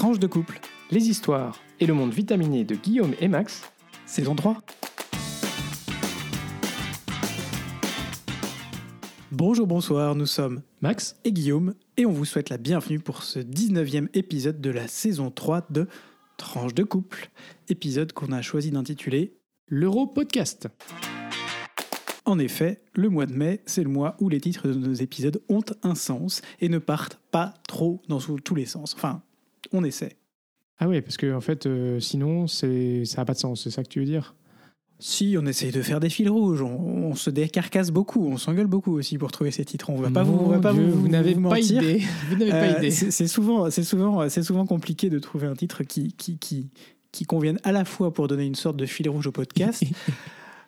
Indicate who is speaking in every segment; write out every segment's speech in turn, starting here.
Speaker 1: Tranche de couple, les histoires et le monde vitaminé de Guillaume et Max, saison 3. Bonjour, bonsoir, nous sommes
Speaker 2: Max
Speaker 1: et Guillaume et on vous souhaite la bienvenue pour ce 19e épisode de la saison 3 de Tranche de couple, épisode qu'on a choisi d'intituler
Speaker 2: l'Euro Podcast.
Speaker 1: En effet, le mois de mai, c'est le mois où les titres de nos épisodes ont un sens et ne partent pas trop dans tous les sens. Enfin, on essaie.
Speaker 2: Ah oui, parce que en fait, euh, sinon, c'est ça n'a pas de sens, c'est ça que tu veux dire?
Speaker 1: Si, on essaye de faire des fils rouges, on, on se décarcasse beaucoup, on s'engueule beaucoup aussi pour trouver ces titres. On va pas vous, on va
Speaker 2: Mon
Speaker 1: pas
Speaker 2: Dieu,
Speaker 1: vous,
Speaker 2: vous n'avez pas idée. Vous n'avez pas
Speaker 1: Euh,
Speaker 2: idée.
Speaker 1: c'est c'est souvent, c'est souvent, c'est souvent compliqué de trouver un titre qui, qui, qui, qui convienne à la fois pour donner une sorte de fil rouge au podcast.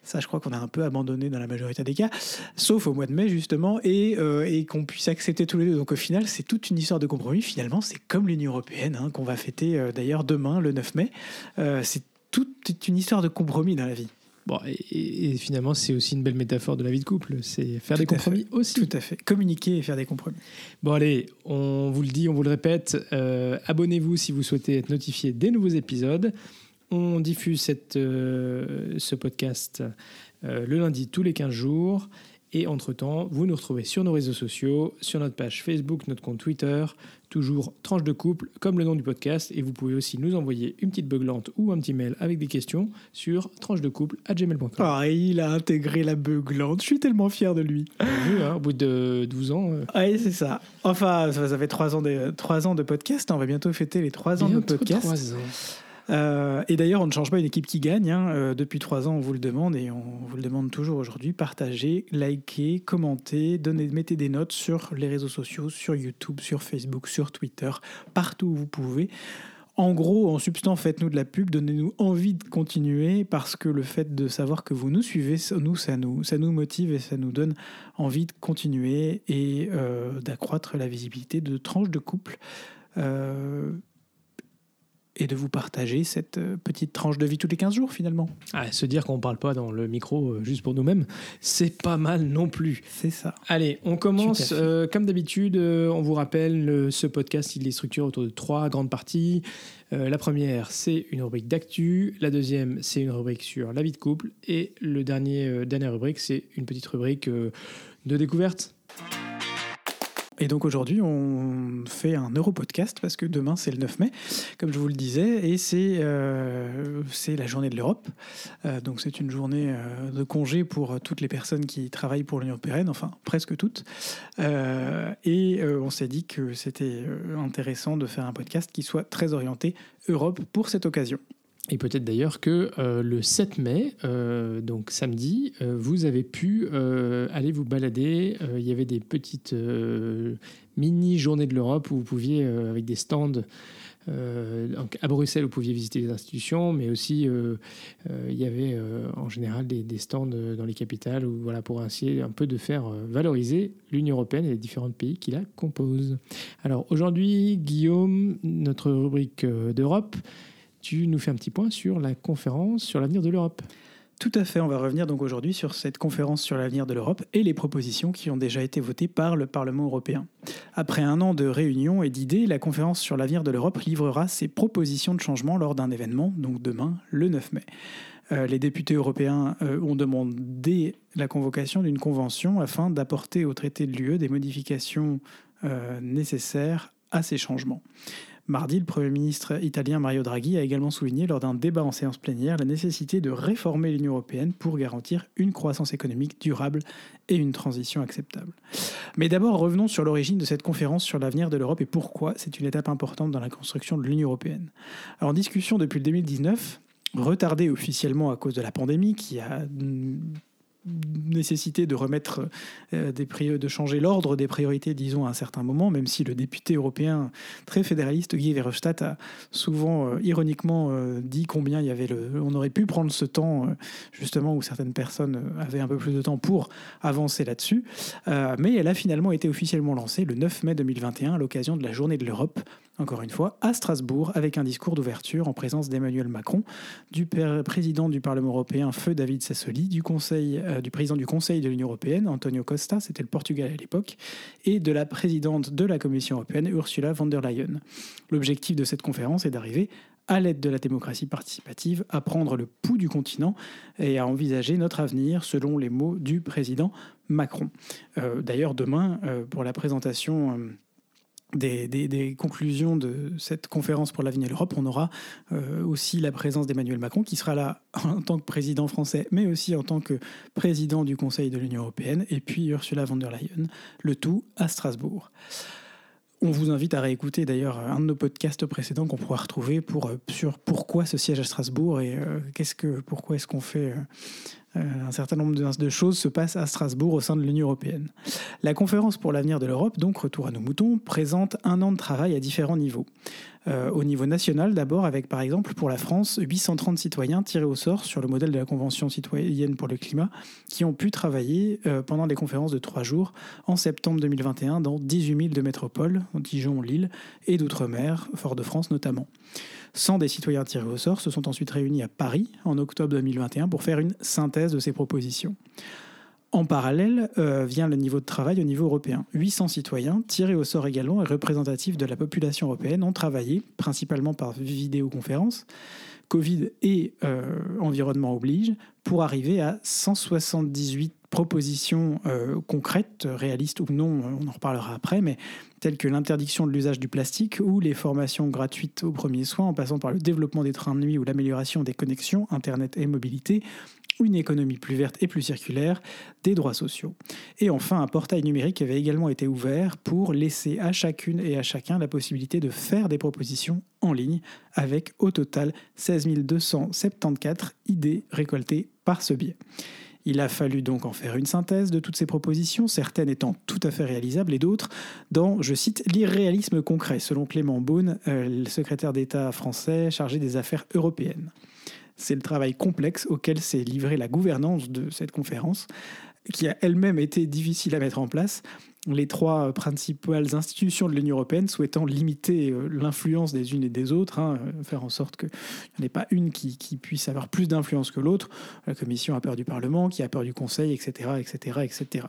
Speaker 1: Ça, je crois qu'on a un peu abandonné dans la majorité des cas, sauf au mois de mai justement, et, euh, et qu'on puisse accepter tous les deux. Donc au final, c'est toute une histoire de compromis. Finalement, c'est comme l'Union européenne hein, qu'on va fêter euh, d'ailleurs demain, le 9 mai. Euh, c'est toute une histoire de compromis dans la vie.
Speaker 2: Bon, et, et finalement, c'est aussi une belle métaphore de la vie de couple. C'est faire
Speaker 1: Tout
Speaker 2: des
Speaker 1: fait.
Speaker 2: compromis aussi.
Speaker 1: Tout à fait. Communiquer et faire des compromis.
Speaker 2: Bon, allez, on vous le dit, on vous le répète. euh, Abonnez-vous si vous souhaitez être notifié des nouveaux épisodes. On diffuse cette, euh, ce podcast euh, le lundi tous les 15 jours. Et entre-temps, vous nous retrouvez sur nos réseaux sociaux, sur notre page Facebook, notre compte Twitter, toujours Tranche de couple, comme le nom du podcast. Et vous pouvez aussi nous envoyer une petite beuglante ou un petit mail avec des questions sur tranchedecouple.gmail.com.
Speaker 1: Ah, il a intégré la beuglante. Je suis tellement fier de lui.
Speaker 2: Vu, hein, au bout de 12 ans, euh,
Speaker 1: Oui, c'est ça. Enfin, ça, fait trois ans, de, ans de podcast. On va bientôt fêter les trois ans de podcast.
Speaker 2: trois ans.
Speaker 1: Euh, et d'ailleurs, on ne change pas une équipe qui gagne. hein. Euh, depuis trois ans, on vous le demande et on vous le demande toujours aujourd'hui. Partagez, likez, commentez, donnez, mettez des notes sur les réseaux sociaux, sur YouTube, sur Facebook, sur Twitter, partout où vous pouvez. En gros, en substance, faites-nous de la pub, donnez-nous envie de continuer parce que le fait de savoir que vous nous suivez, nous, ça nous, motive et ça nous donne envie de continuer et euh, d'accroître la visibilité de tranches de couple. Et de vous partager cette euh, petite tranche de vie tous les 15 jours finalement.
Speaker 2: Ah, se dire qu'on parle pas dans le micro euh, juste pour nous-mêmes, c'est pas mal non plus.
Speaker 1: C'est ça.
Speaker 2: Allez, on commence euh, comme d'habitude. euh, on vous rappelle, le- ce podcast, il est structuré autour de trois grandes parties. La première, c'est une rubrique d'actu. La deuxième, c'est une rubrique sur la vie de couple. Et le dernier, dernière rubrique, c'est une petite rubrique de découverte.
Speaker 1: Et donc aujourd'hui, on fait un Euro-podcast parce que demain, c'est le 9 mai, comme je vous le disais, et c'est euh, la journée de l'Europe. Euh, donc c'est une journée euh, de congé pour toutes les personnes qui travaillent pour l'Union européenne, enfin presque toutes. Et on s'est dit que c'était intéressant de faire un podcast qui soit très orienté Europe pour cette occasion.
Speaker 2: Et peut-être d'ailleurs que euh, le 7 mai, euh, donc samedi, euh, vous avez pu aller vous balader. Il y avait des petites euh, mini journées de l'Europe où vous pouviez, avec des stands, à Bruxelles, vous pouviez visiter les institutions, mais aussi il y avait en général des, stands dans les capitales où, voilà, pour essayer un peu de faire valoriser l'Union européenne et les différents pays qui la composent. Alors aujourd'hui, Guillaume, notre rubrique d'Europe, tu nous fais un petit point sur la conférence sur l'avenir de l'Europe.
Speaker 1: Tout à fait, on va revenir donc aujourd'hui sur cette conférence sur l'avenir de l'Europe et les propositions qui ont déjà été votées par le Parlement européen. Après un an de réunions et d'idées, la conférence sur l'avenir de l'Europe livrera ses propositions de changement lors d'un événement, donc demain, le 9 mai. Euh, les députés européens euh, ont demandé la convocation d'une convention afin d'apporter au traité de l'UE des modifications euh, nécessaires à ces changements. Mardi, le Premier ministre italien Mario Draghi a également souligné lors d'un débat en séance plénière la nécessité de réformer l'Union européenne pour garantir une croissance économique durable et une transition acceptable. Mais d'abord, revenons sur l'origine de cette conférence sur l'avenir de l'Europe et pourquoi c'est une étape importante dans la construction de l'Union européenne. Alors, en discussion depuis le 2019, retardée officiellement à cause de la pandémie qui a nécessité de remettre euh, de changer l'ordre des priorités, disons, à un certain moment, même si le député européen très fédéraliste Guy Verhofstadt a souvent euh, ironiquement euh, dit combien il y avait le, on aurait pu prendre ce temps justement où certaines personnes avaient un peu plus de temps pour avancer là-dessus. Mais elle a finalement été officiellement lancée le 9 mai 2021 à l'occasion de la Journée de l'Europe, encore une fois, à Strasbourg, avec un discours d'ouverture en présence d'Emmanuel Macron, du président du Parlement européen, Feu David Sassoli, du Conseil du président du Conseil de l'Union européenne, Antonio Costa, c'était le Portugal à l'époque, et de la présidente de la Commission européenne, Ursula von der Leyen. L'objectif de cette conférence est d'arriver à l'aide de la démocratie participative, à prendre le pouls du continent et à envisager notre avenir selon les mots du président Macron. Euh, d'ailleurs, demain, euh, pour la présentation euh, des, conclusions de cette conférence pour l'avenir de l'Europe, on aura aussi la présence d'Emmanuel Macron, qui sera là en tant que président français, mais aussi en tant que président du Conseil de l'Union européenne, et puis Ursula von der Leyen, le tout à Strasbourg. On vous invite à réécouter d'ailleurs un de nos podcasts précédents qu'on pourra retrouver pour, euh, sur pourquoi ce siège à Strasbourg et euh, qu'est-ce que, pourquoi est-ce qu'on fait euh, un certain nombre de, choses se passent à Strasbourg au sein de l'Union européenne. La conférence pour l'avenir de l'Europe, donc retour à nos moutons, présente un an de travail à différents niveaux. Euh, au niveau national d'abord, avec par exemple pour la France 830 citoyens tirés au sort sur le modèle de la Convention citoyenne pour le climat qui ont pu travailler euh, pendant les conférences de trois jours en septembre 2021 dans 18 000 de métropoles, Dijon, Lille et d'outre-mer, Fort-de-France notamment. 100 des citoyens tirés au sort se sont ensuite réunis à Paris en octobre 2021 pour faire une synthèse de ces propositions. En parallèle euh, vient le niveau de travail au niveau européen. 800 citoyens, tirés au sort également et représentatifs de la population européenne, ont travaillé, principalement par vidéoconférence, Covid et euh, environnement oblige, pour arriver à 178 propositions euh, concrètes, réalistes ou non, on en reparlera après, mais telles que l'interdiction de l'usage du plastique ou les formations gratuites aux premiers soins, en passant par le développement des trains de nuit ou l'amélioration des connexions Internet et mobilité, une économie plus verte et plus circulaire, des droits sociaux. Et enfin, un portail numérique avait également été ouvert pour laisser à chacune et à chacun la possibilité de faire des propositions en ligne, avec au total 16 274 idées récoltées par ce biais. Il a fallu donc en faire une synthèse de toutes ces propositions, certaines étant tout à fait réalisables et d'autres dans, je cite, l'irréalisme concret, selon Clément Beaune, euh, le secrétaire d'État français chargé des affaires européennes. C'est le travail complexe auquel s'est livrée la gouvernance de cette conférence, qui a elle-même été difficile à mettre en place, les trois principales institutions de l'Union européenne souhaitant limiter euh, l'influence des unes et des autres, hein, euh, faire en sorte qu'il n'y en ait pas une qui, puisse avoir plus d'influence que l'autre. La Commission a peur du Parlement, qui a peur du Conseil, etc., etc., etc.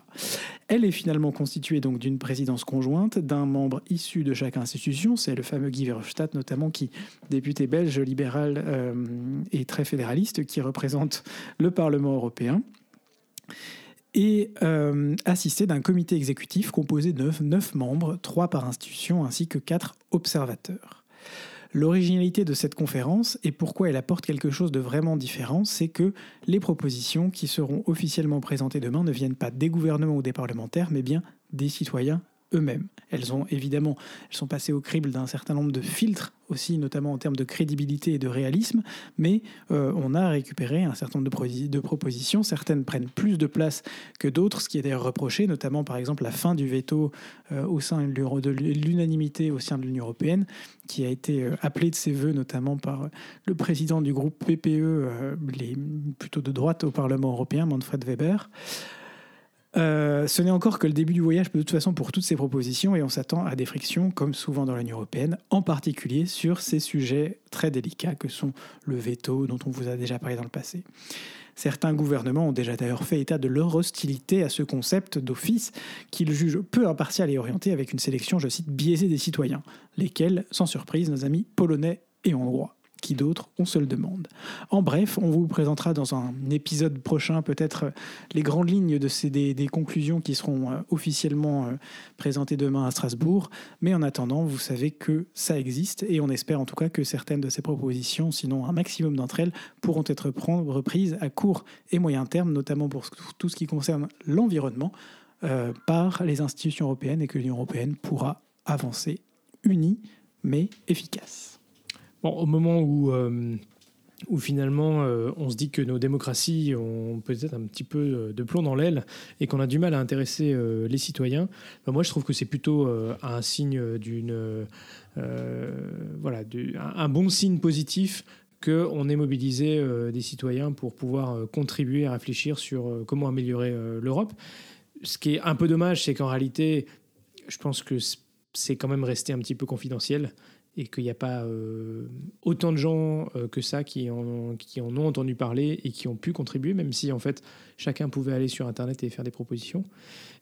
Speaker 1: Elle est finalement constituée d'une présidence conjointe, d'un membre issu de chaque institution, c'est le fameux Guy Verhofstadt notamment, qui, député belge, libéral euh, et très fédéraliste, qui représente le Parlement européen et euh, assisté d'un comité exécutif composé de neuf membres, trois par institution, ainsi que quatre observateurs. L'originalité de cette conférence et pourquoi elle apporte quelque chose de vraiment différent, c'est que les propositions qui seront officiellement présentées demain ne viennent pas des gouvernements ou des parlementaires, mais bien des citoyens eux-mêmes. Elles ont évidemment, elles sont passées au crible d'un certain nombre de filtres aussi, notamment en termes de crédibilité et de réalisme, mais euh, on a récupéré un certain nombre de, propositions. Certaines prennent plus de place que d'autres, ce qui est d'ailleurs reproché, notamment par exemple la fin du veto euh, au sein de l'unanimité au sein de l'Union européenne, qui a été euh, appelée de ses voeux notamment par le président du groupe PPE, les, plutôt de droite au Parlement européen, Manfred Weber. Euh, ce n'est encore que le début du voyage de toute façon pour toutes ces propositions et on s'attend à des frictions comme souvent dans l'Union européenne, en particulier sur ces sujets très délicats que sont le veto dont on vous a déjà parlé dans le passé. Certains gouvernements ont déjà d'ailleurs fait état de leur hostilité à ce concept d'office qu'ils jugent peu impartial et orienté avec une sélection, je cite, biaisée des citoyens, lesquels, sans surprise, nos amis polonais et hongrois qui d'autres, on se le demande. En bref, on vous présentera dans un épisode prochain peut-être les grandes lignes de ces, des, conclusions qui seront euh, officiellement euh, présentées demain à Strasbourg. Mais en attendant, vous savez que ça existe et on espère en tout cas que certaines de ces propositions, sinon un maximum d'entre elles, pourront être reprises à court et moyen terme, notamment pour tout ce qui concerne l'environnement, euh, par les institutions européennes et que l'Union européenne pourra avancer unie mais efficace
Speaker 2: au moment où, euh, finalement euh, on se dit que nos démocraties ont peut-être un petit peu euh, de plomb dans l'aile et qu'on a du mal à intéresser les citoyens, bah, moi je trouve que c'est plutôt un signe d'une. voilà, un bon signe positif qu'on ait mobilisé des citoyens pour pouvoir contribuer à réfléchir sur comment améliorer l'Europe. Ce qui est un peu dommage, c'est qu'en réalité, je pense que c'est quand même resté un petit peu confidentiel et qu'il n'y a pas autant de gens que ça qui en, qui en ont entendu parler et qui ont pu contribuer, même si en fait chacun pouvait aller sur Internet et faire des propositions.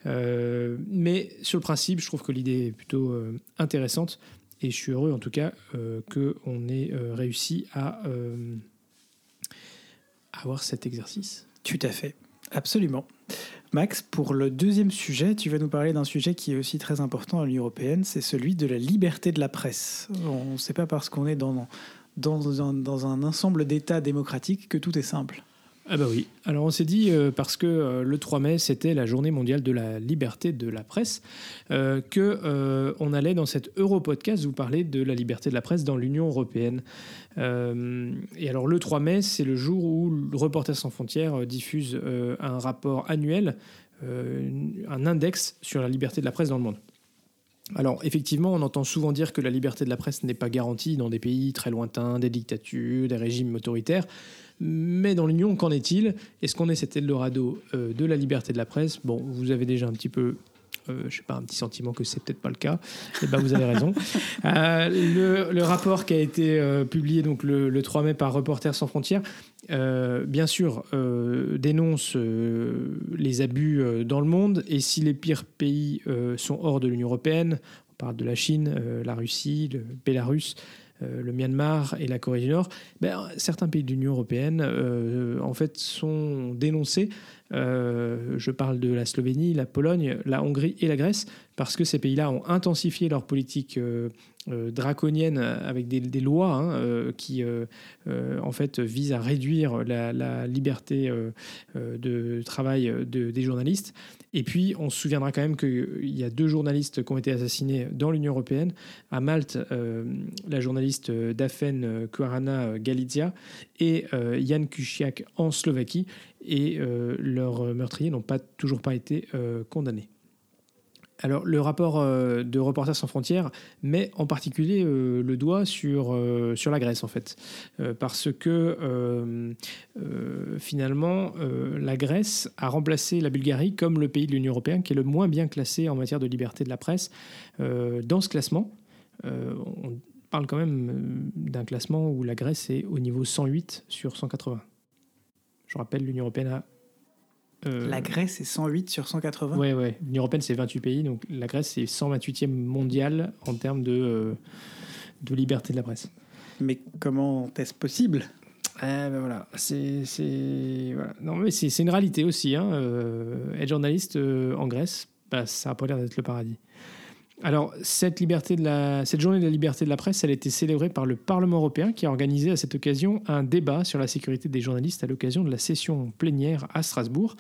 Speaker 2: mais sur le principe, je trouve que l'idée est plutôt intéressante et je suis heureux en tout cas qu'on ait réussi à avoir cet exercice.
Speaker 1: Tout à fait, absolument. Max, pour le deuxième sujet, tu vas nous parler d'un sujet qui est aussi très important à l'Union européenne, c'est celui de la liberté de la presse. On ne sait pas parce qu'on est dans, un ensemble d'États démocratiques que tout est simple.
Speaker 2: Ah bah oui. Alors on s'est dit euh, parce que euh, le 3 mai c'était la journée mondiale de la liberté de la presse euh, que on allait dans cet Europodcast vous parler de la liberté de la presse dans l'Union européenne. et alors le 3 mai c'est le jour où Reporters sans frontières diffuse un rapport annuel, un index sur la liberté de la presse dans le monde. Alors effectivement, on entend souvent dire que la liberté de la presse n'est pas garantie dans des pays très lointains, des dictatures, des régimes autoritaires. Mais dans l'Union, qu'en est-il? Est-ce qu'on est cet Eldorado euh, de la liberté de la presse? Bon, vous avez déjà un petit peu euh, je sais pas, un petit sentiment que c'est peut-être pas le cas, et eh ben vous avez raison. Euh, le, rapport qui a été publié donc le, 3 mai par Reporters sans frontières, bien sûr, dénonce les abus dans le monde, et si les pires pays sont hors de l'Union européenne, on parle de la Chine, la Russie, le Bélarus, euh, le Myanmar et la Corée du Nord, ben, certains pays de l'Union européenne euh, en fait sont dénoncés. Euh, je parle de la Slovénie, la Pologne, la Hongrie et la Grèce, parce que ces pays-là ont intensifié leur politique euh, draconienne avec des, lois hein, euh, qui euh, en fait visent à réduire la, liberté de travail des journalistes. Et puis on se souviendra quand même qu'il y a deux journalistes qui ont été assassinés dans l'Union européenne. À Malte, la journaliste Daphne Caruana Galizia et Jan Kuciak en Slovaquie. Et leurs meurtriers n'ont pas, toujours pas été condamnés. Alors, le rapport euh, de Reporters sans frontières met en particulier euh, le doigt sur, euh, sur la Grèce, en fait. parce que finalement, la Grèce a remplacé la Bulgarie comme le pays de l'Union européenne qui est le moins bien classé en matière de liberté de la presse dans ce classement. on parle quand même d'un classement où la Grèce est au niveau 108 sur 180. Je rappelle, l'Union européenne a
Speaker 1: euh, la Grèce est 108 sur 180
Speaker 2: Oui, ouais. L'Union européenne, c'est 28 pays. Donc la Grèce, c'est 128e mondial en termes de, euh, de liberté de la presse.
Speaker 1: Mais comment est-ce possible?
Speaker 2: Eh ben voilà, c'est voilà. non mais c'est une réalité aussi. Hein. Euh, être journaliste en Grèce, bah, ça n'a pas l'air d'être le paradis. Alors, cette, journée de la liberté de la presse, elle a été célébrée par le Parlement européen qui a organisé à cette occasion un débat sur la sécurité des journalistes à l'occasion de la session plénière à Strasbourg.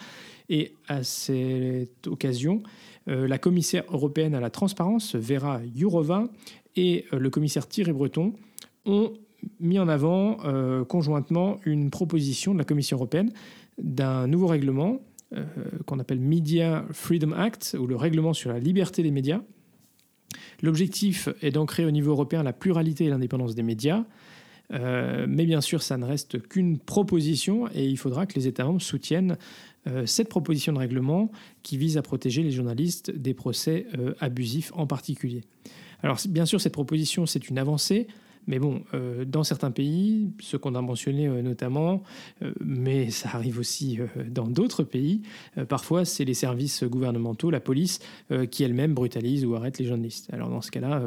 Speaker 2: Et à cette occasion, euh, la commissaire européenne à la transparence, Vera Jourova, et euh, le commissaire Thierry Breton ont mis en avant euh, conjointement une proposition de la Commission européenne d'un nouveau règlement qu'on appelle Media Freedom Act, ou le règlement sur la liberté des médias, L'objectif est d'ancrer au niveau européen la pluralité et l'indépendance des médias. Euh, mais bien sûr, ça ne reste qu'une proposition et il faudra que les États membres soutiennent euh, cette proposition de règlement qui vise à protéger les journalistes des procès euh, abusifs en particulier. Alors bien sûr, cette proposition, c'est une avancée. Mais bon, euh, dans certains pays, ceux qu'on a mentionnés euh, notamment, euh, mais ça arrive aussi dans d'autres pays, parfois c'est les services gouvernementaux, la police, qui elle-même brutalise ou arrête les journalistes. Alors dans ce cas-là,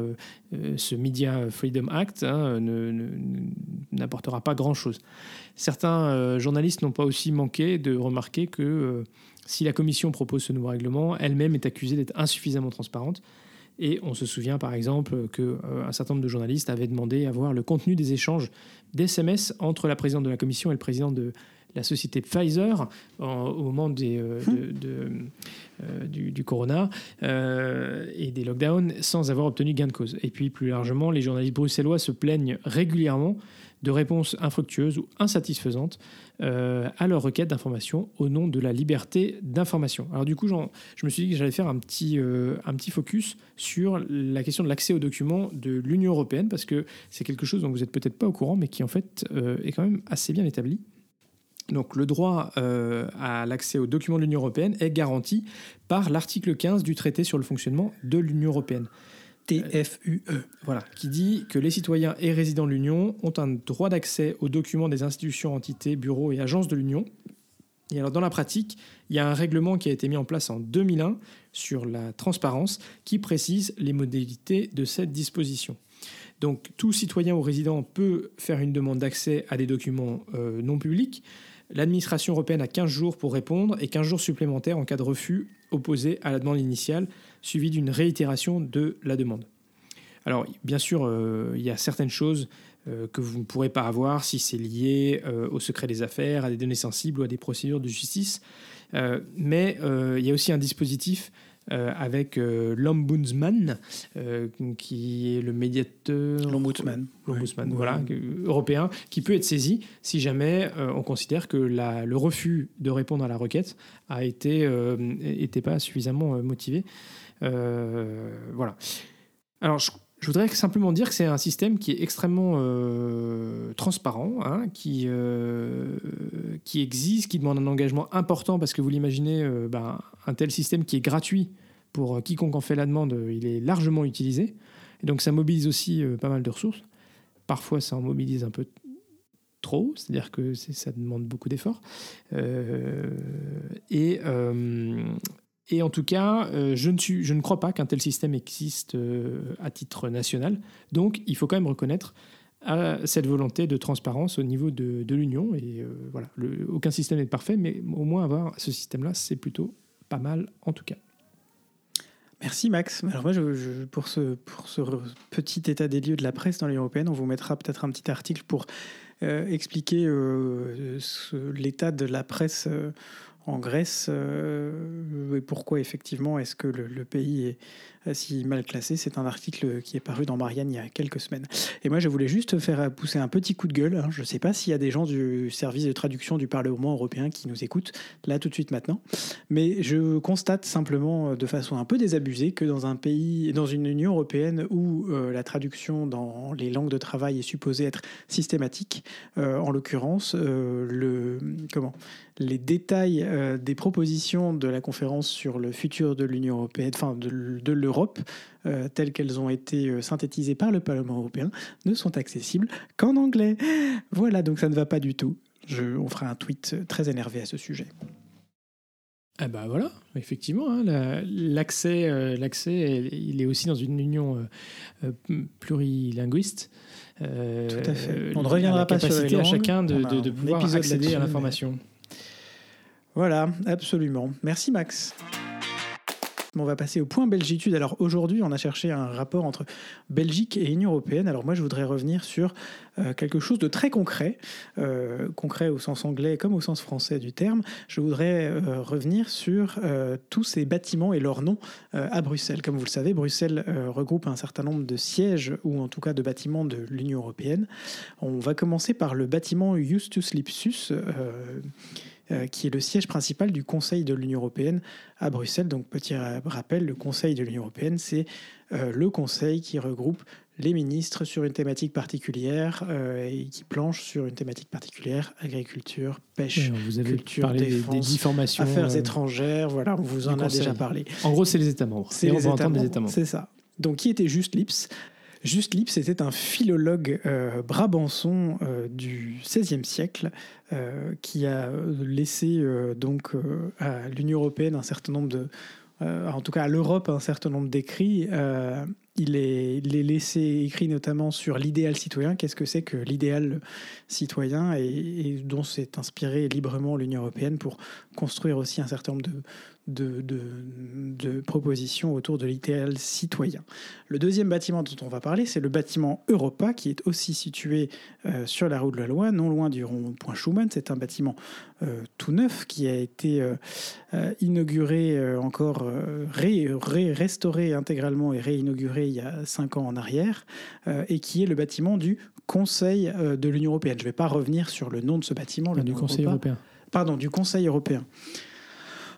Speaker 2: ce Media Freedom Act hein, n'apportera pas grand-chose. Certains journalistes n'ont pas aussi manqué de remarquer que si la Commission propose ce nouveau règlement, elle-même est accusée d'être insuffisamment transparente. Et on se souvient par exemple qu'un euh, certain nombre de journalistes avaient demandé à voir le contenu des échanges d'SMS entre la présidente de la commission et le président de la société Pfizer au moment des, euh, hum. euh, du, corona et des lockdowns sans avoir obtenu gain de cause. Et puis plus largement, les journalistes bruxellois se plaignent régulièrement de réponses infructueuses ou insatisfaisantes euh, à leurs requêtes d'information au nom de la liberté d'information. Alors du coup, je me suis dit que j'allais faire un petit, euh, un petit focus sur la question de l'accès aux documents de l'Union européenne, parce que c'est quelque chose dont vous n'êtes peut-être pas au courant, mais qui en fait euh, est quand même assez bien établi. Donc le droit à l'accès aux documents de l'Union européenne est garanti par l'article 15 du traité sur le fonctionnement de l'Union européenne.
Speaker 1: TFUE.
Speaker 2: Voilà, qui dit que les citoyens et résidents de l'Union ont un droit d'accès aux documents des institutions, entités, bureaux et agences de l'Union. Et dans la pratique, il y a un règlement qui a été mis en place en 2001 sur la transparence qui précise les modalités de cette disposition. Donc tout citoyen ou résident peut faire une demande d'accès à des documents euh, non publics. L'administration européenne a 15 jours pour répondre et 15 jours supplémentaires en cas de refus opposé à la demande initiale, suivi d'une réitération de la demande. Alors bien sûr, euh, il y a certaines choses euh, que vous ne pourrez pas avoir si c'est lié au secret des affaires, à des données sensibles ou à des procédures de justice. mais il y a aussi un dispositif euh, avec euh, l'ombudsman, euh, qui est le médiateur.
Speaker 1: L'ombudsman.
Speaker 2: L'ombudsman, voilà, européen, qui peut être saisi si jamais on considère que la, le refus de répondre à la requête a été était pas suffisamment motivé. Voilà. Alors, je, voudrais simplement dire que c'est un système qui est extrêmement transparent, hein, qui, qui existe, qui demande un engagement important parce que vous l'imaginez, ben, un tel système qui est gratuit pour quiconque en fait la demande, il est largement utilisé. Et donc ça mobilise aussi euh, pas mal de ressources. Parfois ça en mobilise un peu trop, c'est-à-dire que ça demande beaucoup d'efforts. Euh, et, euh, et en tout cas, je, ne suis, je ne crois pas qu'un tel système existe à titre national. Donc il faut quand même reconnaître cette volonté de transparence au niveau de, de l'Union. Et voilà, aucun système n'est parfait, mais au moins avoir ce système-là, c'est plutôt pas mal en tout cas.
Speaker 1: Merci Max. Alors moi, pour, ce, pour ce petit état des lieux de la presse dans l'Union européenne, on vous mettra peut-être un petit article pour euh, expliquer euh, l'état de la presse euh, en Grèce et pourquoi effectivement est-ce que le pays est, si mal classé. C'est un article qui est paru dans Marianne il y a quelques semaines. Et moi, je voulais juste faire pousser un petit coup de gueule. Hein. Je ne sais pas s'il y a des gens du service de traduction du Parlement européen qui nous écoutent là tout de suite maintenant, mais je constate simplement euh, de façon un peu désabusée que dans un pays, dans une Union européenne où euh, la traduction dans les langues de travail est supposée être systématique, euh, en l'occurrence, le comment les détails des propositions de la conférence sur le futur de l'Union européenne, enfin de l'Europe euh, telles qu'elles ont été euh, synthétisées par le Parlement européen, ne sont accessibles qu'en anglais. Voilà, donc ça ne va pas du tout. Je, on fera un tweet très énervé à ce sujet.
Speaker 2: Ah bah voilà, effectivement, hein, l'accès, euh, l'accès, il est aussi dans une union plurilinguiste.
Speaker 1: Tout à fait. On ne reviendra pas sur
Speaker 2: les à chacun de, de, de pouvoir accéder à l'information.
Speaker 1: Voilà, absolument. Merci Max on va passer au point Belgitude. Alors aujourd'hui, on a cherché un rapport entre Belgique et Union européenne. Alors moi, je voudrais revenir sur euh, quelque chose de très concret, euh, concret au sens anglais comme au sens français du terme. Je voudrais euh, revenir sur tous ces bâtiments et leurs noms à Bruxelles. Comme vous le savez, Bruxelles regroupe un certain nombre de sièges ou en tout cas de bâtiments de l'Union européenne. On va commencer par le bâtiment Justus Lipsus euh, qui est le siège principal du Conseil de l'Union européenne à Bruxelles. Donc, petit rappel, le Conseil de l'Union européenne, c'est euh, le conseil qui regroupe les ministres sur une thématique particulière euh, et qui planche sur une thématique particulière agriculture, pêche,
Speaker 2: vous avez culture, défense,
Speaker 1: affaires étrangères. Voilà, on vous en a déjà parlé.
Speaker 2: En gros, c'est les États membres.
Speaker 1: C'est les États membres. C'est ça. Donc, qui était juste Lips Juste Lips était un philologue euh, brabançon euh, du XVIe siècle euh, qui a laissé donc à l'Union européenne un certain nombre de, en tout cas à l'Europe un certain nombre d'écrits. il est laissé écrit notamment sur l'idéal citoyen. Qu'est-ce que c'est que l'idéal citoyen et, et dont s'est inspirée librement l'Union européenne pour construire aussi un certain nombre de, de, de, propositions autour de l'idéal citoyen. Le deuxième bâtiment dont on va parler, c'est le bâtiment Europa, qui est aussi situé euh, sur la route de la Loi, non loin du rond-point Schumann. C'est un bâtiment euh, tout neuf qui a été euh, inauguré encore, restauré intégralement et réinauguré il y a cinq ans en arrière, et qui est le bâtiment du Conseil de l'Union européenne. Je ne vais pas revenir sur le nom de ce bâtiment. Le
Speaker 2: du Conseil européen.
Speaker 1: Pardon, du Conseil européen.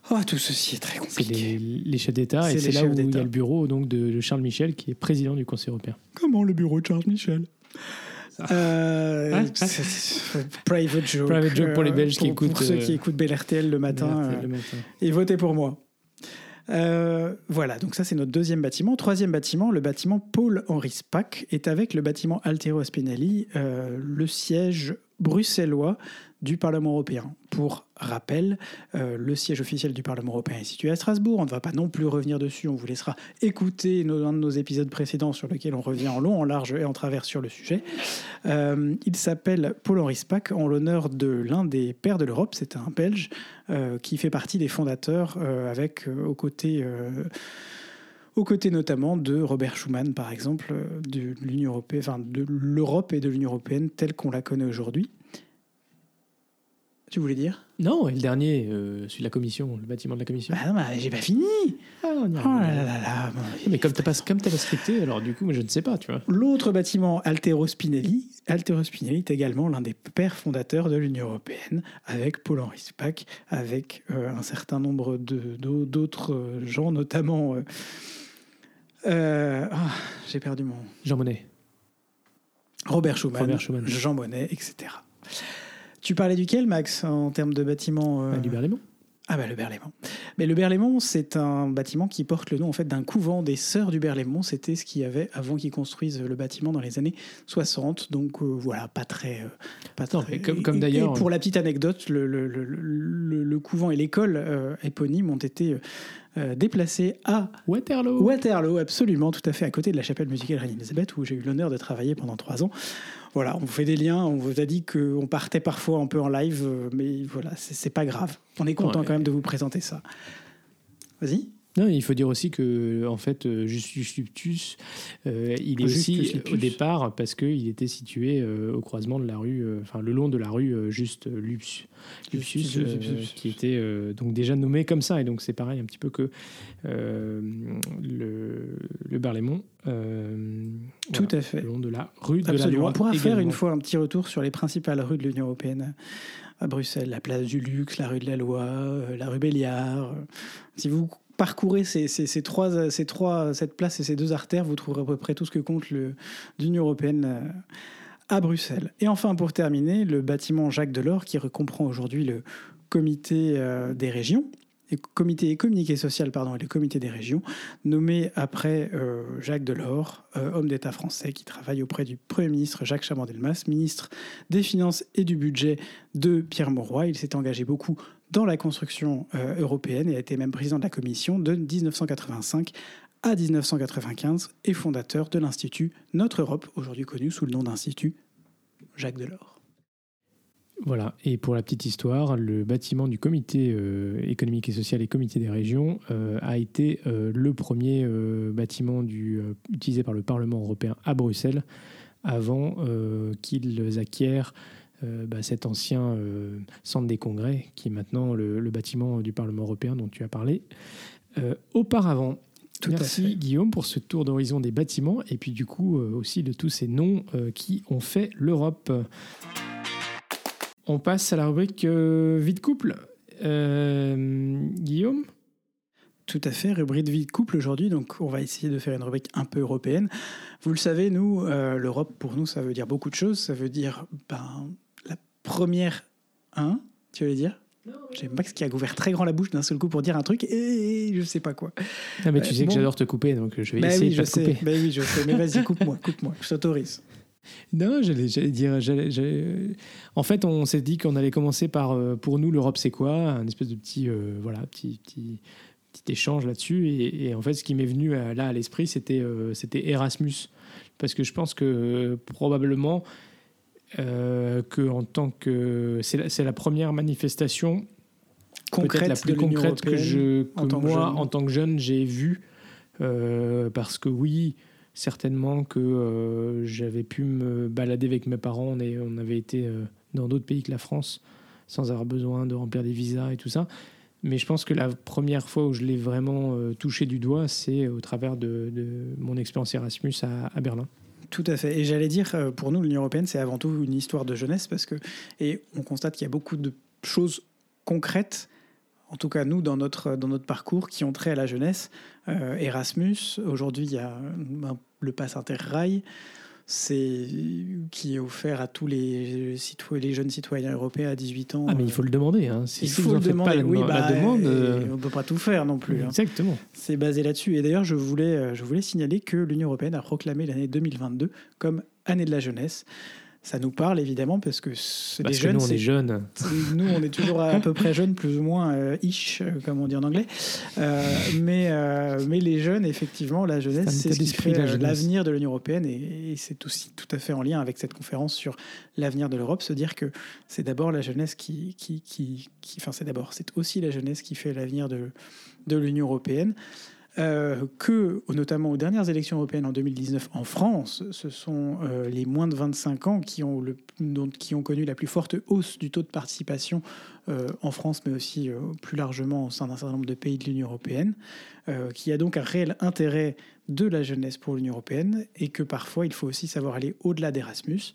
Speaker 1: Oh, tout ceci est très compliqué.
Speaker 2: C'est les, chefs d'État et c'est là où il y a le bureau donc, de, Charles Michel qui est président du Conseil européen.
Speaker 1: Comment le bureau de Charles Michel? Euh, hein private joke.
Speaker 2: Private joke pour les Belges qui écoutent.
Speaker 1: Pour ceux qui euh, écoutent BLRTL le matin, le euh, matin. Et votez pour moi. Euh, voilà, donc ça c'est notre deuxième bâtiment. Troisième bâtiment, le bâtiment Paul-Henri Spack est avec le bâtiment Altero Spinelli, euh, le siège bruxellois du Parlement européen. Pour rappel, euh, le siège officiel du Parlement européen est situé à Strasbourg. On ne va pas non plus revenir dessus. On vous laissera écouter nos, un de nos épisodes précédents sur lequel on revient en long, en large et en travers sur le sujet. Euh, il s'appelle Paul-Henri Spack en l'honneur de l'un des pères de l'Europe. C'est un Belge euh, qui fait partie des fondateurs avec aux côtés aux côtés notamment de Robert Schuman, par exemple, de l'Union enfin de l'Europe et de l'Union européenne telle qu'on la connaît aujourd'hui. Tu voulais dire?
Speaker 2: Non, et le dernier, euh, celui de la commission, le bâtiment de la commission.
Speaker 1: Ah non, mais j'ai pas fini
Speaker 2: Ah,
Speaker 1: Oh là là là là
Speaker 2: Mais comme tu pas, comme t'as respecté, alors du coup, moi, je ne sais pas, tu vois.
Speaker 1: L'autre bâtiment, Altero Spinelli, Altero Spinelli est également l'un des pères fondateurs de l'Union européenne, avec Paul-Henri Spack, avec euh, un certain nombre de- d'au- d'autres euh, gens, notamment... euh, ah, j'ai perdu mon...
Speaker 2: Jean Monnet.
Speaker 1: Robert Schuman,
Speaker 2: Robert Schuman.
Speaker 1: Jean Monnet, etc. Tu parlais duquel, Max, en termes de bâtiment euh,
Speaker 2: Ah, du Berlaymont.
Speaker 1: Ah bah le Berlaymont. Mais le Berlaymont, c'est un bâtiment qui porte le nom en fait d'un couvent des sœurs du Berlaymont. C'était ce qu'il y avait avant qu'ils construisent le bâtiment dans les années 60. Donc euh, voilà, pas très, euh, pas
Speaker 2: Non,
Speaker 1: très-
Speaker 2: comme- comme d'ailleurs-
Speaker 1: pour la petite anecdote, le, le- le- le- le couvent et l'école euh, éponyme ont été euh, déplacés à
Speaker 2: Waterloo.
Speaker 1: Waterloo, absolument, tout à fait, à côté de la chapelle musicale Reine-Elisabeth, où j'ai eu l'honneur de travailler pendant trois ans. Voilà, on vous fait des liens, on vous a dit qu'on partait parfois un peu en live, euh, mais voilà, c'est c'est pas grave. On est content
Speaker 2: Ouais.
Speaker 1: quand même de vous présenter ça. Vas-y.
Speaker 2: Non, il faut dire aussi que, en fait, euh, Justus Luptus, euh, il est
Speaker 1: Justus
Speaker 2: aussi
Speaker 1: Lupus.
Speaker 2: au départ parce qu'il était situé euh, au croisement de la rue, euh, enfin le long de la rue euh, juste Lupus, euh, qui était euh, donc déjà nommé comme ça. Et donc c'est pareil un petit peu que euh, le, le euh,
Speaker 1: Tout
Speaker 2: voilà,
Speaker 1: à fait.
Speaker 2: Le long de la rue de la loi.
Speaker 1: On pourra faire une fois un petit retour sur les principales rues de l'Union européenne à Bruxelles, la place du Luxe, la rue de la Loi, euh, la rue Béliard. Euh, Si vous parcourez ces, trois, cette place et ces deux artères, vous trouverez à peu près tout ce que compte l'Union européenne euh, à Bruxelles. Et enfin, pour terminer, le bâtiment Jacques Delors, qui comprend aujourd'hui le comité euh, des régions, comité économique et social, pardon, et le comité des régions, nommé après euh, Jacques Delors, homme d'État français qui travaille auprès du Premier ministre Jacques Chaban-Delmas, ministre des Finances et du Budget de Pierre Mauroy. Il s'est engagé beaucoup dans la construction euh, européenne et a été même président de la Commission de 1985 à 1995 et fondateur de l'Institut Notre Europe, aujourd'hui connu sous le nom d'Institut Jacques Delors.
Speaker 2: Voilà, et pour la petite histoire, le bâtiment du comité euh, économique et social et comité des régions euh, a été le premier bâtiment utilisé par le Parlement européen à Bruxelles avant qu'ils acquièrent euh, bah, cet ancien euh, centre des congrès qui est maintenant le, le bâtiment du Parlement européen dont tu as parlé euh, auparavant.
Speaker 1: Tout
Speaker 2: Merci. Guillaume pour ce tour d'horizon des bâtiments et puis du coup aussi de tous ces noms qui ont fait l'Europe. On passe à la rubrique vie de couple. Guillaume?
Speaker 1: Tout à fait, rubrique vie de couple aujourd'hui, donc on va essayer de faire une rubrique un peu européenne. Vous le savez, nous, euh, l'Europe, pour nous, ça veut dire beaucoup de choses. Ça veut dire ben, première... Hein Tu allais dire? J'ai Max qui a ouvert très grand la bouche d'un seul coup pour dire un truc et je sais pas quoi.
Speaker 2: Ah, mais tu
Speaker 1: Ouais,
Speaker 2: sais que
Speaker 1: bon.
Speaker 2: j'adore te couper, donc je vais
Speaker 1: Bah
Speaker 2: essayer
Speaker 1: oui,
Speaker 2: de
Speaker 1: je
Speaker 2: te
Speaker 1: sais.
Speaker 2: couper.
Speaker 1: Bah oui, je sais. Mais vas-y, coupe-moi, coupe-moi. Je t'autorise.
Speaker 2: Non, j'allais dire. En fait, on s'est dit qu'on allait commencer par, euh, pour nous, l'Europe, c'est quoi? Un espèce de petit, euh, voilà, petit, petit, petit échange là-dessus. Et, et en fait, ce qui m'est venu là à l'esprit, c'était euh, c'était Erasmus. Parce que je pense que euh, probablement euh, que en tant que. C'est la, première manifestation
Speaker 1: Concrète
Speaker 2: la plus concrète que, je, que
Speaker 1: en
Speaker 2: moi,
Speaker 1: jeune.
Speaker 2: en tant que jeune, j'ai vue. Euh, parce que oui, certainement que euh, j'avais pu me balader avec mes parents. On, est- on avait été dans d'autres pays que la France sans avoir besoin de remplir des visas et tout ça. Mais je pense que la première fois où je l'ai vraiment touché du doigt, c'est au travers de, de mon expérience Erasmus à, à Berlin.
Speaker 1: Tout à fait. Et j'allais dire, euh, pour nous, l'Union européenne, c'est avant tout une histoire de jeunesse parce que, et on constate qu'il y a beaucoup de choses concrètes, en tout cas nous, dans notre, dans notre parcours, qui ont trait à la jeunesse. Euh, Erasmus, aujourd'hui, il y a euh, le pass interrail. C'est qui est offert à tous les, citoyens, les jeunes citoyens européens à 18 ans.
Speaker 2: Ah, mais il faut le demander. Hein. Si,
Speaker 1: il
Speaker 2: si
Speaker 1: faut
Speaker 2: vous
Speaker 1: le demander.
Speaker 2: pas la,
Speaker 1: oui,
Speaker 2: la
Speaker 1: bah,
Speaker 2: demande.
Speaker 1: et
Speaker 2: euh,
Speaker 1: on peut pas tout faire non plus. hein.
Speaker 2: Exactement.
Speaker 1: C'est basé là-dessus. Et d'ailleurs, je voulais, euh, je voulais signaler que l'Union européenne a proclamé l'année 2022 comme année de la jeunesse. Ça nous parle évidemment parce que c'est des
Speaker 2: que
Speaker 1: jeunes.
Speaker 2: nous, on
Speaker 1: c'est-
Speaker 2: est jeunes.
Speaker 1: nous, on est toujours à, à peu près jeunes, plus ou moins euh, ish, euh, comme on dit en anglais. Euh, mais, euh, mais les jeunes, effectivement, la jeunesse,
Speaker 2: C'est
Speaker 1: ce qui fait
Speaker 2: la
Speaker 1: l'avenir de l'Union européenne et, et c'est aussi tout à fait en lien avec cette conférence sur l'avenir de l'Europe, se dire que c'est d'abord la jeunesse qui, qui, qui, qui- enfin c'est d'abord, c'est aussi la jeunesse qui fait l'avenir de, de l'Union européenne. Euh, que, notamment aux dernières élections européennes en 2019 en France, ce sont euh, les moins de 25 ans qui ont, connu la plus forte hausse du taux de participation euh, en France, mais aussi plus largement au sein d'un certain nombre de pays de l'Union européenne, euh, qui a donc un réel intérêt de la jeunesse pour l'Union européenne et que parfois il faut aussi savoir aller au-delà d'Erasmus.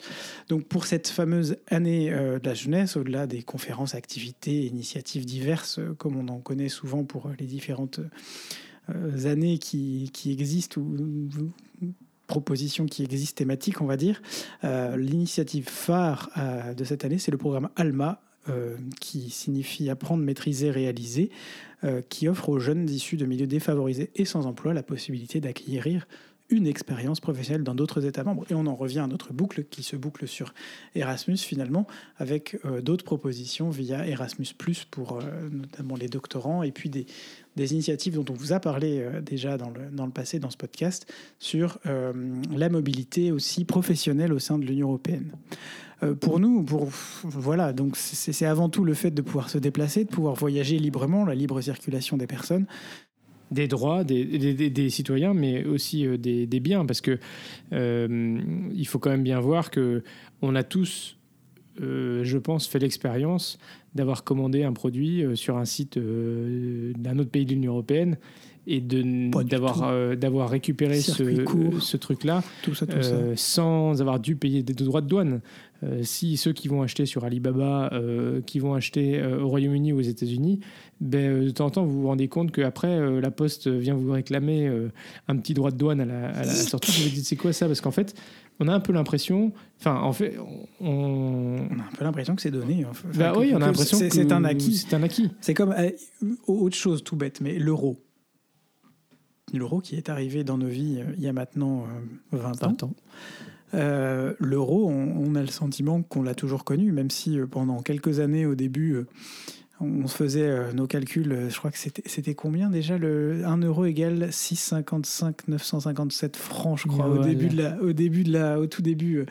Speaker 1: Donc pour cette fameuse année de la jeunesse, au-delà des conférences, activités, initiatives diverses, comme on en connaît souvent pour les différentes années qui, qui existent ou propositions qui existent thématiques, on va dire, euh, l'initiative phare euh, de cette année, c'est le programme ALMA, euh, qui signifie apprendre, maîtriser, réaliser, euh, qui offre aux jeunes issus de milieux défavorisés et sans emploi la possibilité d'acquérir une expérience professionnelle dans d'autres États membres. Et on en revient à notre boucle qui se boucle sur Erasmus finalement, avec euh, d'autres propositions via Erasmus ⁇ pour euh, notamment les doctorants, et puis des, initiatives dont on vous a parlé euh, déjà dans le, dans le passé dans ce podcast, sur la mobilité aussi professionnelle au sein de l'Union européenne. Pour nous, pour, voilà, donc c'est avant tout le fait de pouvoir se déplacer, de pouvoir voyager librement, la libre circulation des personnes,
Speaker 2: des droits des, des- des- des citoyens, mais aussi euh, des, des biens, parce que euh, il faut quand même bien voir que on a tous, euh, je pense, fait l'expérience d'avoir commandé un produit sur un site euh, d'un autre pays de l'Union européenne et de d'avoir euh, d'avoir récupéré ce,
Speaker 1: court.
Speaker 2: ce truc-là
Speaker 1: tout ça, tout ça.
Speaker 2: euh, sans avoir dû payer des droits de douane. Euh, si ceux qui vont acheter sur Alibaba, euh, qui vont acheter euh, au Royaume-Uni ou aux États-Unis, ben, de temps en temps, vous vous rendez compte qu'après, la Poste vient vous réclamer un petit droit de douane à la, à la sortie. Vous vous dites, c'est quoi ça? Parce qu'en fait, on a un peu l'impression. Enfin, en fait, on.
Speaker 1: On a un peu l'impression que c'est donné. enfin,
Speaker 2: Bah oui, on a l'impression que
Speaker 1: c'est un acquis.
Speaker 2: C'est un acquis.
Speaker 1: C'est comme euh, autre chose tout bête, mais l'euro. L'euro qui est arrivé dans nos vies euh, il y a maintenant euh, 20 ans.
Speaker 2: Attends.
Speaker 1: Euh, L'euro, on, on a le sentiment qu'on l'a toujours connu, même si euh, pendant quelques années au début, euh, on se faisait nos calculs. je crois que c'était combien déjà le 1 euro égale 6,55 957 francs, je crois, au
Speaker 2: Voilà.
Speaker 1: début de la, au début de la, au tout début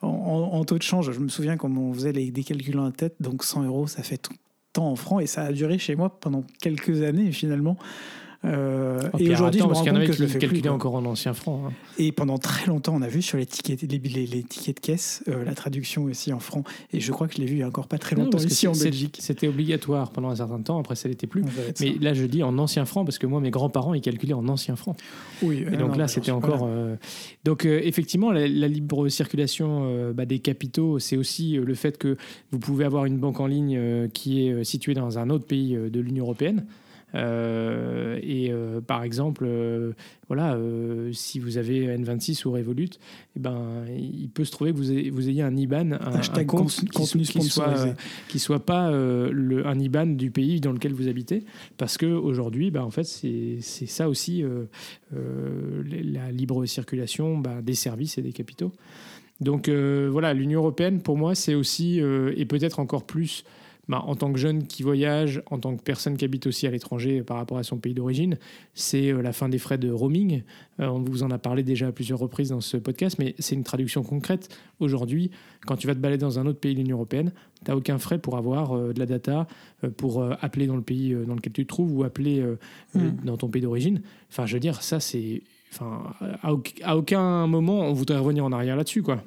Speaker 1: en, en- en taux de change. Je me souviens quand on faisait les, des calculs en tête, donc 100 euros, ça fait tout- tant en francs et ça a duré chez moi pendant quelques années finalement. Euh,
Speaker 2: Oh,
Speaker 1: et aujourd'hui, je me rends
Speaker 2: en
Speaker 1: compte que je le fais plus.
Speaker 2: encore en ancien franc. hein.
Speaker 1: Et pendant très longtemps, on a vu sur les tickets, les, les- les tickets de caisse euh, la traduction aussi en francs. Et je crois que je l'ai vu il y a encore pas très
Speaker 2: Non,
Speaker 1: longtemps
Speaker 2: parce que
Speaker 1: ici en
Speaker 2: c'est-
Speaker 1: Belgique.
Speaker 2: C'était obligatoire pendant un certain temps. Après, ça l'était plus. Mais là, je dis en ancien franc parce que moi, mes grands-parents, ils calculaient en ancien franc.
Speaker 1: oui,
Speaker 2: Et
Speaker 1: euh,
Speaker 2: donc
Speaker 1: non,
Speaker 2: là, c'était encore. euh, Donc effectivement, la, la libre circulation bah, des capitaux, c'est aussi le fait que vous pouvez avoir une banque en ligne qui est située dans un autre pays de l'Union européenne. Euh, et euh, par exemple, euh, voilà, si vous avez N26 ou Revolut, eh ben, il peut se trouver que vous ayez, vous ayez un IBAN, un, un compte qui, qui soit, qui soit pas le, un IBAN du pays dans lequel vous habitez, parce que aujourd'hui, bah, en fait, c'est c'est ça aussi la libre circulation bah, des services et des capitaux. Donc voilà, l'Union européenne, pour moi, c'est aussi, et peut-être encore plus, bah, en tant que jeune qui voyage, en tant que personne qui habite aussi à l'étranger par rapport à son pays d'origine, c'est euh, la fin des frais de roaming. Euh, on vous en a parlé déjà à plusieurs reprises dans ce podcast, mais c'est une traduction concrète. Aujourd'hui, quand tu vas te balader dans un autre pays de l'Union européenne, tu n'as aucun frais pour avoir euh, de la data, euh, pour appeler dans le pays dans lequel tu te trouves ou appeler
Speaker 1: Mm.
Speaker 2: dans ton pays d'origine. Enfin, je veux dire, ça, c'est. Enfin, à, à aucun moment on voudrait revenir en arrière là-dessus, quoi.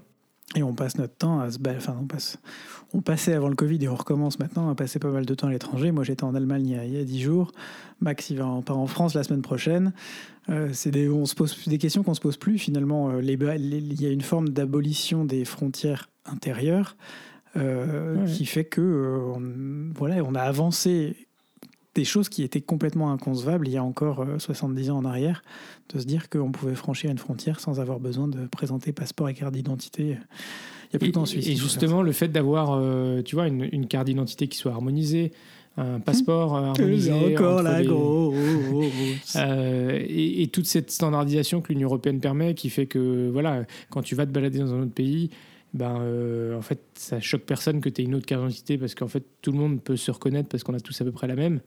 Speaker 1: Et on passe notre temps à se balader. Enfin, on passe. On passait avant le Covid et on recommence maintenant à passer pas mal de temps à l'étranger. Moi, j'étais en Allemagne il y a- il y a dix jours. Max, il va en, part en France la semaine prochaine. Euh, c'est des, on se pose des questions qu'on se pose plus. Finalement, euh, les, ba- les- il y a une forme d'abolition des frontières intérieures euh,
Speaker 2: Ouais.
Speaker 1: qui fait que euh, on, voilà, on a avancé des choses qui étaient complètement inconcevables il y a encore 70 ans en arrière, de se dire qu'on pouvait franchir une frontière sans avoir besoin de présenter passeport et carte d'identité. Il y a plus qu'en Suisse.
Speaker 2: Et justement, le fait d'avoir, tu vois, une, une carte d'identité qui soit harmonisée, un passeport euh, harmonisé.
Speaker 1: encore la grosse.
Speaker 2: Euh, et, toute cette standardisation que l'Union européenne permet, qui fait que voilà, quand tu vas te balader dans un autre pays, ben, euh, en fait, ça choque personne que tu aies une autre carte d'identité parce qu'en fait, tout le monde peut se reconnaître parce qu'on a tous à peu près la même,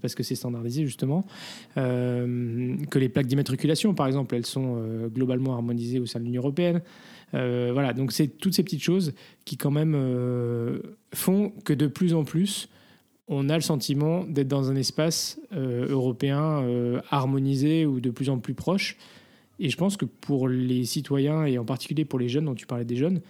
Speaker 2: parce que c'est standardisé justement. que les plaques d'immatriculation, par exemple, elles sont globalement harmonisées au sein de l'Union européenne. voilà, donc c'est toutes ces petites choses qui quand même font que de plus en plus, on a le sentiment d'être dans un espace euh, européen euh, harmonisé ou de plus en plus proche. Et je pense que pour les citoyens, et en particulier pour les jeunes dont tu parlais des jeunes,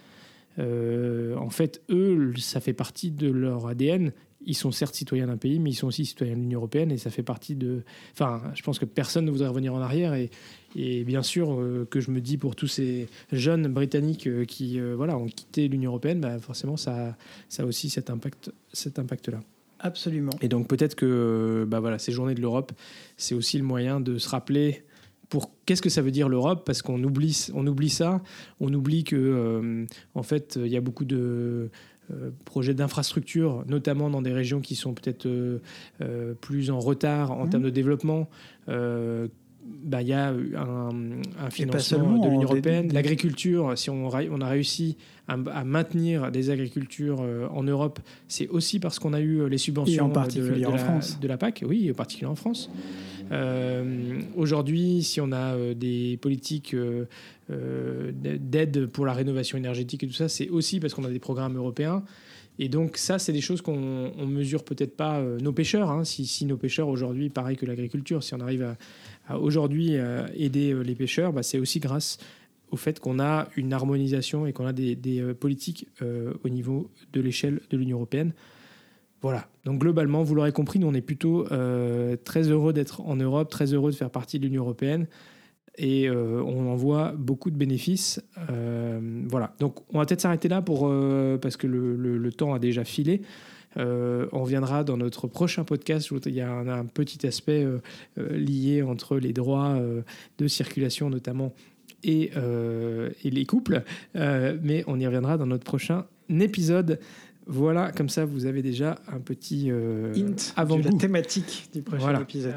Speaker 2: euh, en fait, eux, ça fait partie de leur ADN. Ils sont certes citoyens d'un pays, mais ils sont aussi citoyens de l'Union européenne, et ça fait partie de... Enfin, je pense que personne ne voudrait revenir en arrière, et, et bien sûr que je me dis pour tous ces jeunes britanniques qui voilà, ont quitté l'Union européenne, bah forcément, ça, ça a aussi cet impact-là. Cet impact -là.
Speaker 1: Absolument.
Speaker 2: Et donc peut-être que bah voilà, ces journées de l'Europe, c'est aussi le moyen de se rappeler pour qu'est-ce que ça veut dire l'Europe parce qu'on oublie on oublie ça, on oublie que euh, en fait il y a beaucoup de euh, projets d'infrastructures, notamment dans des régions qui sont peut-être euh, plus en retard en mmh. termes de développement. Bah, il y a un, un financement de l'Union européenne. L'agriculture, si on, on, a réussi à, maintenir des agricultures euh, en Europe, c'est aussi parce qu'on a eu euh, les subventions
Speaker 1: en particulier
Speaker 2: de,
Speaker 1: en
Speaker 2: la,
Speaker 1: France.
Speaker 2: de la PAC, oui, en particulier en France. Euh, aujourd'hui, si on a des politiques d'aide pour la rénovation énergétique et tout ça, c'est aussi parce qu'on a des programmes européens. Et donc ça, c'est des choses qu'on ne mesure peut-être pas nos pêcheurs. Hein. si, nos pêcheurs aujourd'hui, pareil que l'agriculture, si on arrive à, aujourd'hui aider les pêcheurs, bah, c'est aussi grâce au fait qu'on a une harmonisation et qu'on a des, euh, politiques euh, au niveau de l'échelle de l'Union européenne. Voilà. Donc globalement, vous l'aurez compris, nous on est plutôt euh, très heureux d'être en Europe, très heureux de faire partie de l'Union européenne et on en voit beaucoup de bénéfices. voilà. Donc on va peut-être s'arrêter là parce que le, temps a déjà filé. on reviendra dans notre prochain podcast. Il y a un petit aspect lié entre les droits de circulation, notamment euh, et, les couples. Euh, mais on y reviendra dans notre prochain épisode. Voilà, comme ça, vous avez déjà un petit
Speaker 1: euh, hint avant de la thématique du prochain épisode.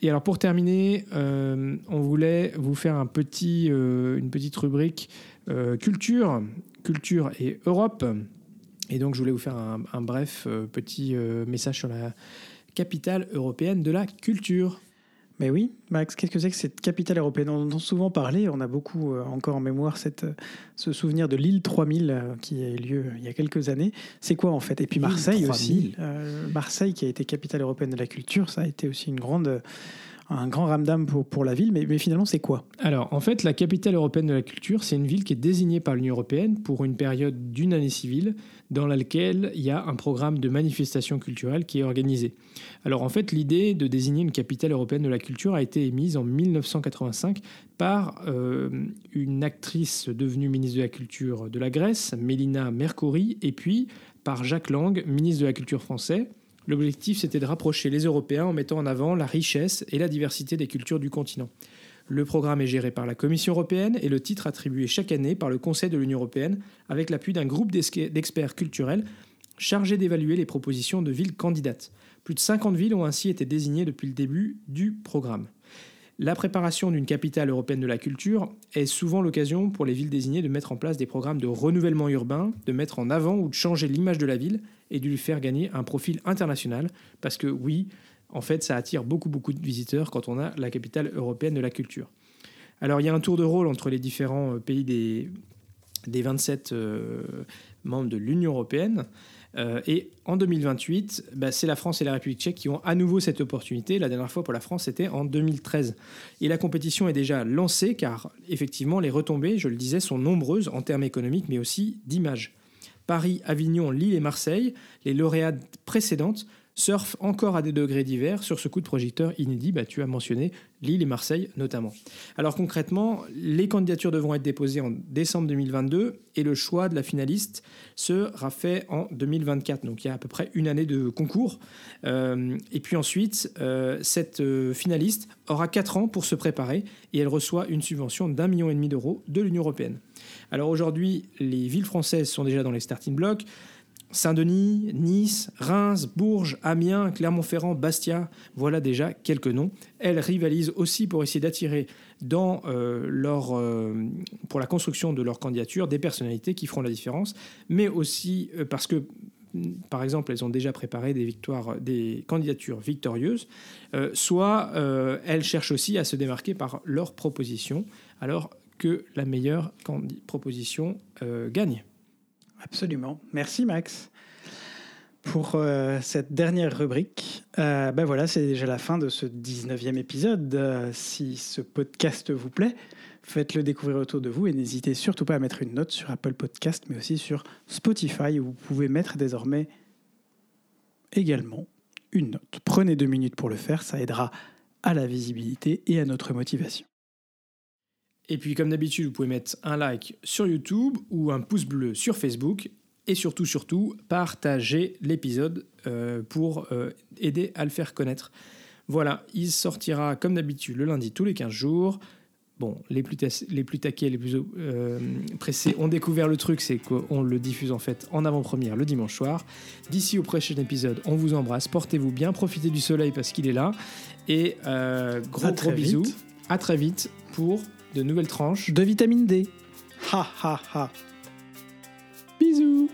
Speaker 2: Et alors pour terminer, on voulait vous faire un petit, une petite rubrique culture, culture et Europe. Et donc je voulais vous faire un, un bref petit message sur la capitale européenne de la culture.
Speaker 1: Mais oui, Max, qu'est-ce que c'est que cette capitale européenne? On en entend souvent parler, on a beaucoup euh, encore en mémoire cette, euh, ce souvenir de l'île 3000 euh, qui a eu lieu il y a quelques années. C'est quoi en fait? Et puis Marseille aussi. Marseille qui a été capitale européenne de la culture, ça a été aussi une grande un grand ramdam pour, pour la ville, mais, finalement, c'est quoi?
Speaker 2: Alors, en fait, la capitale européenne de la culture, c'est une ville qui est désignée par l'Union européenne pour une période d'une année civile dans laquelle il y a un programme de manifestation culturelle qui est organisé. Alors, en fait, l'idée de désigner une capitale européenne de la culture a été émise en 1985 par euh, une actrice devenue ministre de la Culture de la Grèce, Mélina Mercouri, et puis par Jacques Lang, ministre de la Culture français, L'objectif, c'était de rapprocher les Européens en mettant en avant la richesse et la diversité des cultures du continent. Le programme est géré par la Commission européenne et le titre attribué chaque année par le Conseil de l'Union européenne avec l'appui d'un groupe d'experts culturels chargé d'évaluer les propositions de villes candidates. Plus de 50 villes ont ainsi été désignées depuis le début du programme. La préparation d'une capitale européenne de la culture est souvent l'occasion pour les villes désignées de mettre en place des programmes de renouvellement urbain, de mettre en avant ou de changer l'image de la ville et de lui faire gagner un profil international. Parce que oui, en fait, ça attire beaucoup, beaucoup de visiteurs quand on a la capitale européenne de la culture. Alors il y a un tour de rôle entre les différents euh, pays des, des 27 euh, membres de l'Union européenne. Euh, et en 2028, bah, c'est la France et la République tchèque qui ont à nouveau cette opportunité. La dernière fois pour la France, c'était en 2013. Et la compétition est déjà lancée car effectivement, les retombées, je le disais, sont nombreuses en termes économiques, mais aussi d'image. Paris, Avignon, Lille et Marseille, les lauréates précédentes, surfent encore à des degrés divers sur ce coup de projecteur inédit. Bah, tu as mentionné Lille et Marseille notamment. Alors concrètement, les candidatures devront être déposées en décembre 2022 et le choix de la finaliste sera fait en 2024. Donc il y a à peu près une année de concours. Euh, et puis ensuite, euh, cette euh, finaliste aura 4 ans pour se préparer et elle reçoit une subvention d'un million et demi d'euros de l'Union européenne. Alors aujourd'hui, les villes françaises sont déjà dans les starting blocks. Saint-Denis, Nice, Reims, Bourges, Amiens, Clermont-Ferrand, Bastia, voilà déjà quelques noms. Elles rivalisent aussi pour essayer d'attirer dans euh, leur, euh, pour la construction de leur candidature des personnalités qui feront la différence, mais aussi euh, parce que par exemple, elles ont déjà préparé des victoires, des candidatures victorieuses, soit elles cherchent aussi à se démarquer par leurs propositions, alors que la meilleure proposition gagne.
Speaker 1: Absolument. Merci Max pour euh, cette dernière rubrique. Euh, ben voilà, c'est déjà la fin de ce 19e épisode. Euh, si ce podcast vous plaît, faites-le découvrir autour de vous et n'hésitez surtout pas à mettre une note sur Apple Podcast, mais aussi sur Spotify, où vous pouvez mettre désormais également une note. Prenez deux minutes pour le faire, ça aidera à la visibilité et à notre motivation.
Speaker 2: Et puis, comme d'habitude, vous pouvez mettre un like sur YouTube ou un pouce bleu sur Facebook. Et surtout, surtout, partagez l'épisode euh, pour euh, aider à le faire connaître. Voilà, il sortira comme d'habitude le lundi tous les 15 jours. Bon, les plus, les plus taqués, les plus euh, pressés ont découvert le truc, c'est qu'on le diffuse en fait en avant-première le dimanche soir. D'ici au prochain épisode, on vous embrasse, portez-vous bien, profitez du soleil parce qu'il est là. Et gros gros bisous. À très vite pour de nouvelles tranches
Speaker 1: de vitamine D. Ha ha ha. Bisous